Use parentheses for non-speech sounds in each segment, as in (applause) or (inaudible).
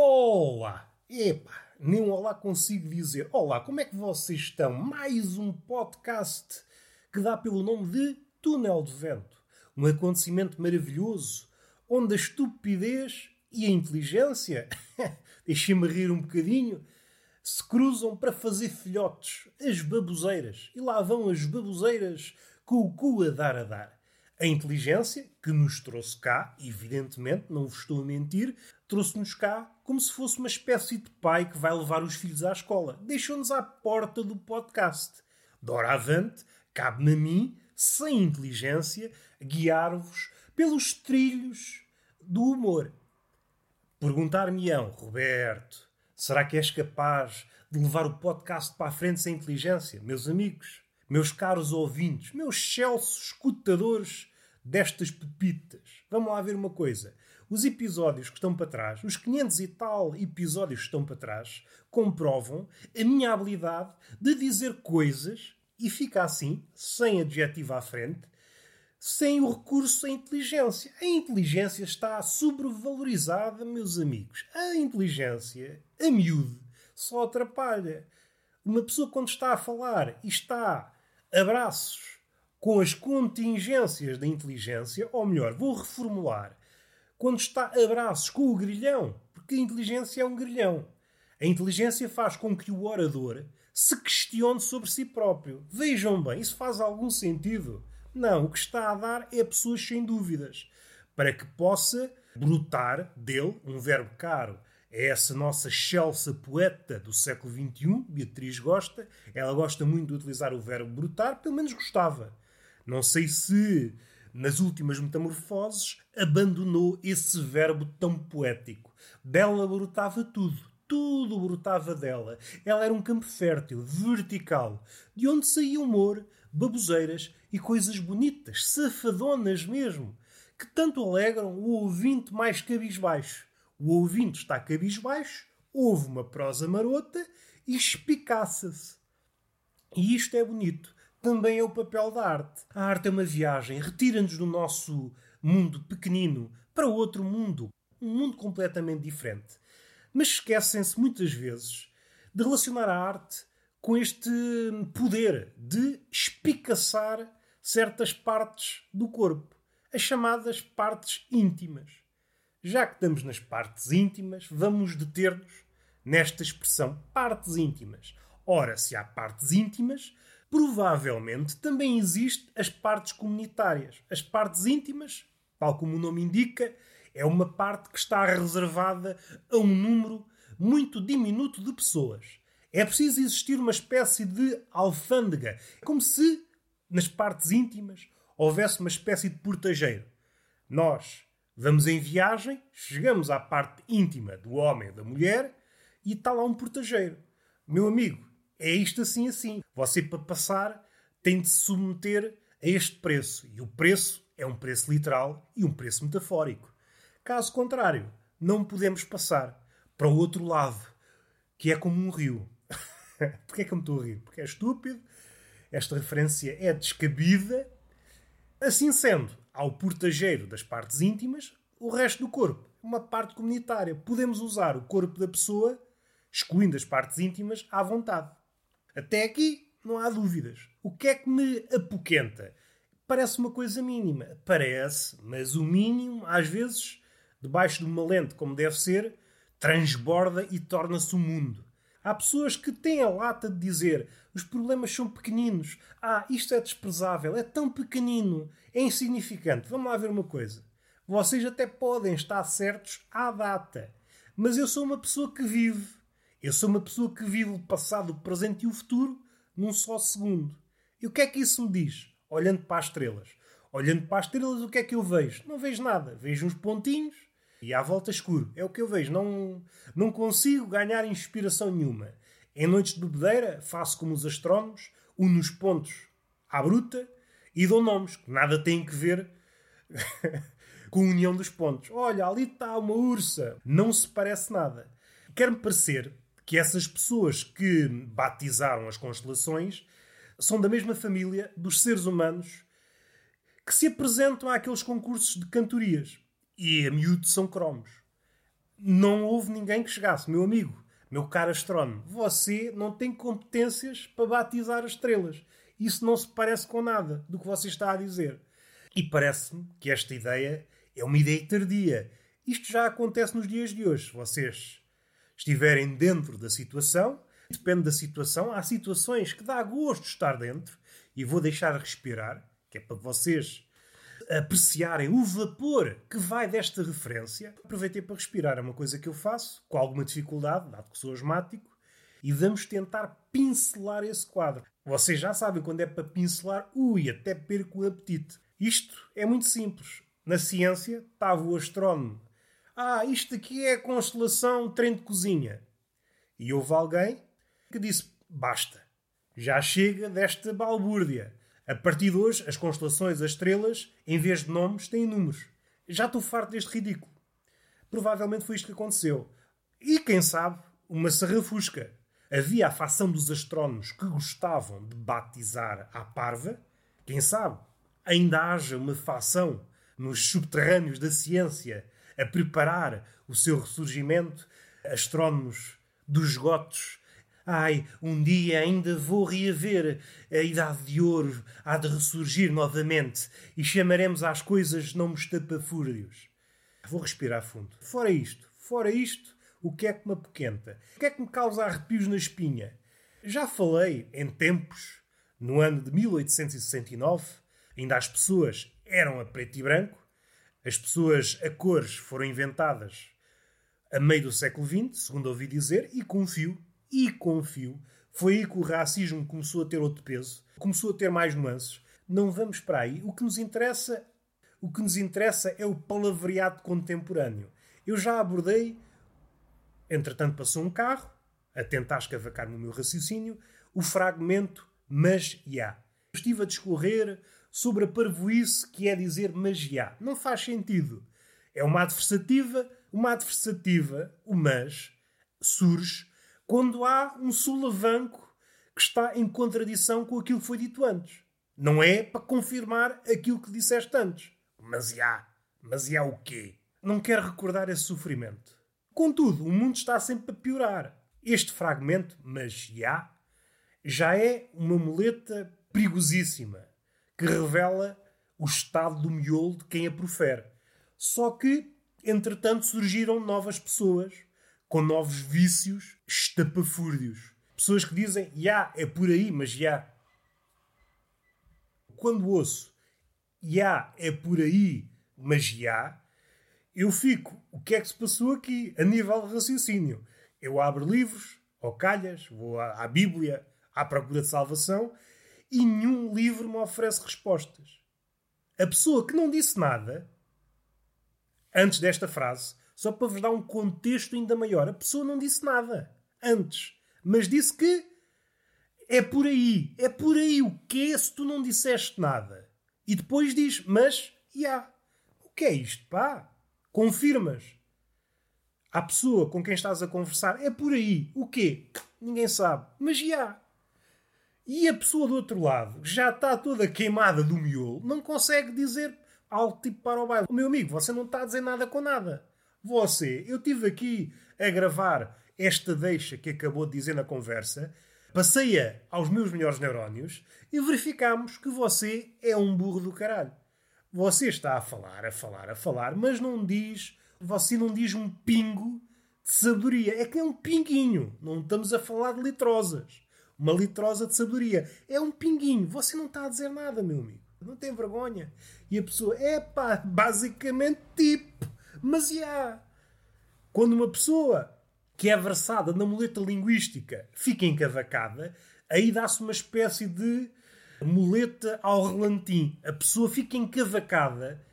Olá! Epá, nem um olá consigo dizer. Olá, como é que vocês estão? Mais um podcast que dá pelo nome de Túnel de Vento. Um acontecimento maravilhoso onde a estupidez e a inteligência, (laughs) deixem-me rir um bocadinho, se cruzam para fazer filhotes, as baboseiras. E lá vão as baboseiras com o cu a dar a dar. A inteligência, que nos trouxe cá, evidentemente, não vos estou a mentir, trouxe-nos cá como se fosse uma espécie de pai que vai levar os filhos à escola. Deixou-nos à porta do podcast. Doravante, cabe-me a mim, sem inteligência, guiar-vos pelos trilhos do humor. Perguntar-me-ão, Roberto, será que és capaz de levar o podcast para a frente sem inteligência? Meus amigos, meus caros ouvintes, meus excelsos escutadores destas pepitas. Vamos lá ver uma coisa. Os episódios que estão para trás, os 500 e tal episódios que estão para trás, comprovam a minha habilidade de dizer coisas e fica assim, sem adjetivo à frente, sem o recurso à inteligência. A inteligência está sobrevalorizada, meus amigos. A inteligência, a miúde, só atrapalha. Uma pessoa, quando está a falar e está a braços com as contingências da inteligência, ou melhor, vou reformular, quando está a braços com o grilhão, porque a inteligência é um grilhão. A inteligência faz com que o orador se questione sobre si próprio. Vejam bem, isso faz algum sentido? Não, o que está a dar é pessoas sem dúvidas, para que possa brotar dele um verbo caro. É essa nossa Chelsea poeta do século XXI, Beatriz gosta. Ela gosta muito de utilizar o verbo brotar, pelo menos gostava. Não sei se nas últimas metamorfoses abandonou esse verbo tão poético. Dela brotava tudo, tudo brotava dela. Ela era um campo fértil, vertical, de onde saía humor, baboseiras e coisas bonitas, safadonas mesmo, que tanto alegram o ouvinte mais cabisbaixo. O ouvinte está cabisbaixo, ouve uma prosa marota e espicaça-se. E isto é bonito também é o papel da arte. A arte é uma viagem, retira-nos do nosso mundo pequenino para outro mundo, um mundo completamente diferente. Mas esquecem-se muitas vezes de relacionar a arte com este poder de espicaçar certas partes do corpo, as chamadas partes íntimas. Já que estamos nas partes íntimas, vamos deter-nos nesta expressão partes íntimas. Ora, se há partes íntimas, provavelmente também existem as partes comunitárias. As partes íntimas, tal como o nome indica, é uma parte que está reservada a um número muito diminuto de pessoas. É preciso existir uma espécie de alfândega, como se nas partes íntimas houvesse uma espécie de portageiro. Nós vamos em viagem, chegamos à parte íntima do homem e da mulher e está lá um portageiro. Meu amigo, é isto assim assim. Você, para passar, tem de se submeter a este preço. E o preço é um preço literal e um preço metafórico. Caso contrário, não podemos passar para o outro lado, que é como um rio. (laughs) Porquê é que eu me estou a rir? Porque é estúpido, esta referência é descabida. Assim sendo, ao portageiro das partes íntimas, o resto do corpo, uma parte comunitária. Podemos usar o corpo da pessoa, excluindo as partes íntimas, à vontade. Até aqui não há dúvidas. O que é que me apoquenta? Parece uma coisa mínima. Parece, mas o mínimo, às vezes, debaixo de uma lente como deve ser, transborda e torna-se um mundo. Há pessoas que têm a lata de dizer os problemas são pequeninos. Ah, isto é desprezável, é tão pequenino, é insignificante. Vamos lá ver uma coisa. Vocês até podem estar certos à data, mas eu sou uma pessoa que vive. Eu sou uma pessoa que vive o passado, o presente e o futuro num só segundo. E o que é que isso me diz? Olhando para as estrelas. Olhando para as estrelas, o que é que eu vejo? Não vejo nada. Vejo uns pontinhos e à volta escuro. É o que eu vejo. Não, não consigo ganhar inspiração nenhuma. Em noites de bebedeira, faço como os astrónomos, uno os pontos à bruta e dou nomes que nada têm que ver (laughs) com a união dos pontos. Olha, ali está uma ursa. Não se parece nada. Quer-me parecer que essas pessoas que batizaram as constelações são da mesma família dos seres humanos que se apresentam àqueles concursos de cantorias. E a miúdo são cromos. não houve ninguém que chegasse. Meu amigo, meu caro astrónomo, você não tem competências para batizar as estrelas. Isso não se parece com nada do que você está a dizer. E parece-me que esta ideia é uma ideia tardia. Isto já acontece nos dias de hoje. Vocês estiverem dentro da situação, depende da situação. Há situações que dá gosto estar dentro e vou deixar respirar, que é para vocês apreciarem o vapor que vai desta referência. Aproveitei para respirar, é uma coisa que eu faço com alguma dificuldade, dado que sou asmático, e vamos tentar pincelar esse quadro. Vocês já sabem quando é para pincelar, ui, até perco o apetite. Isto é muito simples. Na ciência, estava o astrónomo. Ah, isto aqui é a constelação trem de cozinha. E houve alguém que disse: basta, já chega desta balbúrdia. A partir de hoje, as constelações, as estrelas, em vez de nomes, têm números. Já estou farto deste ridículo. Provavelmente foi isto que aconteceu. E quem sabe, uma sarrafusca. Havia a facção dos astrónomos que gostavam de batizar à parva. Quem sabe, ainda haja uma facção nos subterrâneos da ciência a preparar o seu ressurgimento. Astrónomos dos gotos Ai, um dia ainda vou reaver a idade de ouro, há de ressurgir novamente e chamaremos às coisas nomes tapafúrdios. Vou respirar fundo. Fora isto, fora isto, o que é que me apoquenta? O que é que me causa arrepios na espinha? Já falei em tempos, no ano de 1869, ainda as pessoas eram a preto e branco, as pessoas a cores foram inventadas a meio do século XX, segundo ouvi dizer, e confio e confio. Foi aí que o racismo começou a ter outro peso, começou a ter mais nuances. Não vamos para aí. O que nos interessa, o que nos interessa é o palavreado contemporâneo. Eu já abordei, entretanto passou um carro, a tentar escavacar no meu raciocínio, o fragmento mas já. Estive a discorrer sobre a parvoíce que é dizer já. Não faz sentido. É uma adversativa, uma adversativa, o mas, surge quando há um sulavanco que está em contradição com aquilo que foi dito antes. Não é para confirmar aquilo que disseste antes. Mas já. Mas já o quê? Não quero recordar esse sofrimento. Contudo, o mundo está sempre a piorar. Este fragmento, mas já é uma muleta perigosíssima que revela o estado do miolo de quem a profere. Só que, entretanto, surgiram novas pessoas com novos vícios estapafúrdios. Pessoas que dizem, já, é por aí, mas já. Quando ouço, já, é por aí, mas já, eu fico, o que é que se passou aqui, a nível de raciocínio? Eu abro livros, ou calhas, vou à, à Bíblia, à procura de salvação, e nenhum livro me oferece respostas. A pessoa que não disse nada, antes desta frase, só para vos dar um contexto ainda maior. A pessoa não disse nada antes, mas disse que é por aí. É por aí o que é se tu não disseste nada. E depois diz, mas, já. Yeah. O que é isto, pá? Confirmas. A pessoa com quem estás a conversar é por aí. O quê? Ninguém sabe. Mas já. Yeah. E a pessoa do outro lado, que já está toda queimada do miolo, não consegue dizer algo tipo para o baile. O meu amigo, você não está a dizer nada com nada. Você, eu tive aqui a gravar esta deixa que acabou de dizer na conversa, passei-a aos meus melhores neurónios e verificamos que você é um burro do caralho. Você está a falar, a falar, a falar, mas não diz, você não diz um pingo de sabedoria. É que é um pinguinho. Não estamos a falar de litrosas. Uma litrosa de sabedoria. É um pinguinho. Você não está a dizer nada, meu amigo. Não tem vergonha. E a pessoa, é pá, basicamente tipo mas há. Quando uma pessoa que é versada na muleta linguística fica encavacada, aí dá-se uma espécie de muleta ao relantim. A pessoa fica encavacada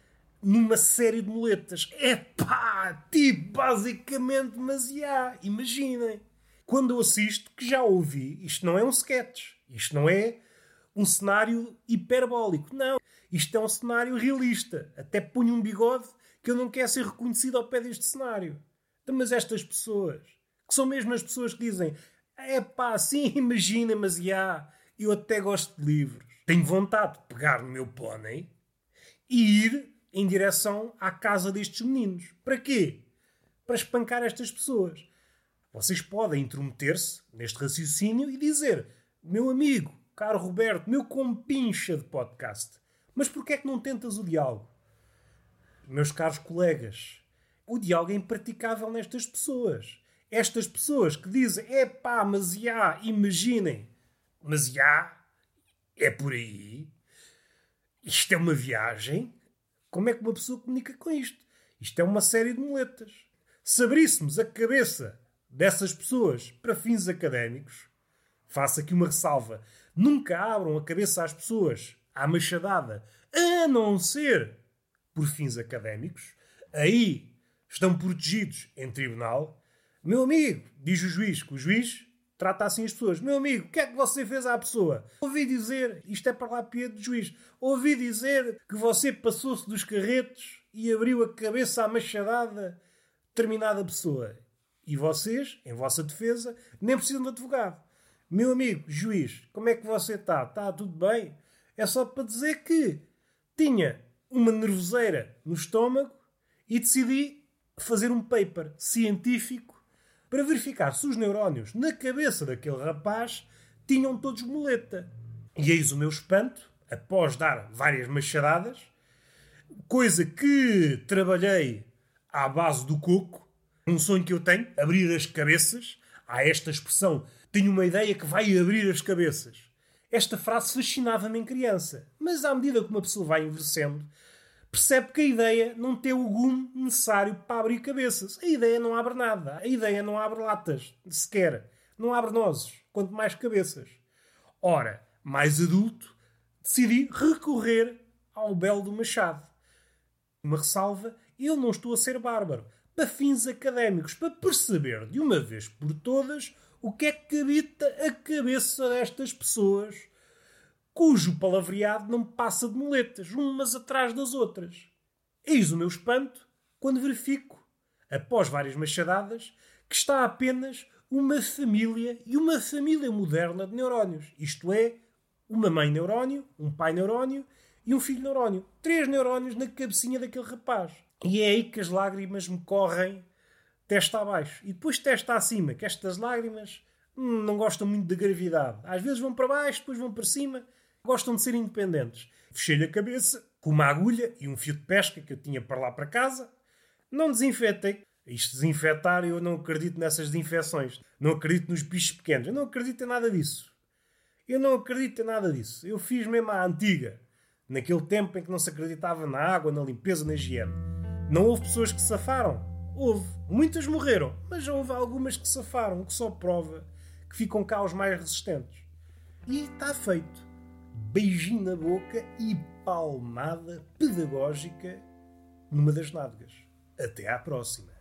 numa série de muletas. É pá, tipo, basicamente, mas há. Imaginem. Quando eu assisto, que já ouvi, isto não é um sketch. Isto não é um cenário hiperbólico. Não. Isto é um cenário realista. Até ponho um bigode que eu não quero ser reconhecido ao pé deste cenário. Então, mas estas pessoas, que são mesmo as pessoas que dizem é pá, sim, (laughs) imagina, mas já, eu até gosto de livros. Tenho vontade de pegar no meu pônei e ir em direção à casa destes meninos. Para quê? para espancar estas pessoas. Vocês podem intrometer-se neste raciocínio e dizer: meu amigo, caro Roberto, meu compincha de podcast, mas porquê é que não tentas o diálogo? Meus caros colegas, o diálogo é impraticável nestas pessoas. Estas pessoas que dizem, é pá, mas já, imaginem, mas já, é por aí, isto é uma viagem. Como é que uma pessoa comunica com isto? Isto é uma série de muletas. Se abríssemos a cabeça dessas pessoas para fins académicos, faço aqui uma ressalva. Nunca abram a cabeça às pessoas à machadada, a não ser por fins académicos. Aí estão protegidos em tribunal. Meu amigo, diz o juiz, que o juiz trata assim as pessoas. Meu amigo, o que é que você fez à pessoa? Ouvi dizer, isto é para lá pia de juiz, ouvi dizer que você passou-se dos carretos e abriu a cabeça à machadada determinada pessoa. E vocês, em vossa defesa, nem precisam de advogado. Meu amigo, juiz, como é que você está? Está tudo bem? É só para dizer que tinha uma nervoseira no estômago e decidi fazer um paper científico para verificar se os neurónios na cabeça daquele rapaz tinham todos moleta. E eis o meu espanto, após dar várias machadadas, coisa que trabalhei à base do coco, um sonho que eu tenho, abrir as cabeças. Há esta expressão, tenho uma ideia que vai abrir as cabeças. Esta frase fascinava-me em criança, mas à medida que uma pessoa vai envelhecendo, percebe que a ideia não tem o gume necessário para abrir cabeças. A ideia não abre nada. A ideia não abre latas, sequer. Não abre nozes, quanto mais cabeças. Ora, mais adulto, decidi recorrer ao belo do Machado. Uma ressalva, eu não estou a ser bárbaro. Para fins académicos, para perceber de uma vez por todas o que é que habita a cabeça destas pessoas cujo palavreado não passa de muletas, umas atrás das outras. Eis o meu espanto quando verifico, após várias machadadas, que está apenas uma família e uma família moderna de neurónios. Isto é, uma mãe neurónio, um pai neurónio e um filho neurónio. Três neurónios na cabecinha daquele rapaz. E é aí que as lágrimas me correm testa abaixo. E depois testa acima, que estas lágrimas hum, não gostam muito de gravidade. Às vezes vão para baixo, depois vão para cima gostam de ser independentes. Fechei-lhe a cabeça com uma agulha e um fio de pesca que eu tinha para lá para casa. Não desinfetei. Isto desinfetar, eu não acredito nessas desinfecções. Não acredito nos bichos pequenos. Eu não acredito em nada disso. Eu não acredito em nada disso. Eu fiz mesmo a antiga. Naquele tempo em que não se acreditava na água, na limpeza, na higiene. Não houve pessoas que safaram. Houve. Muitas morreram. Mas houve algumas que safaram, o que só prova que ficam cá os mais resistentes. E está feito beijinho na boca e palmada pedagógica numa das nádegas. Até à próxima.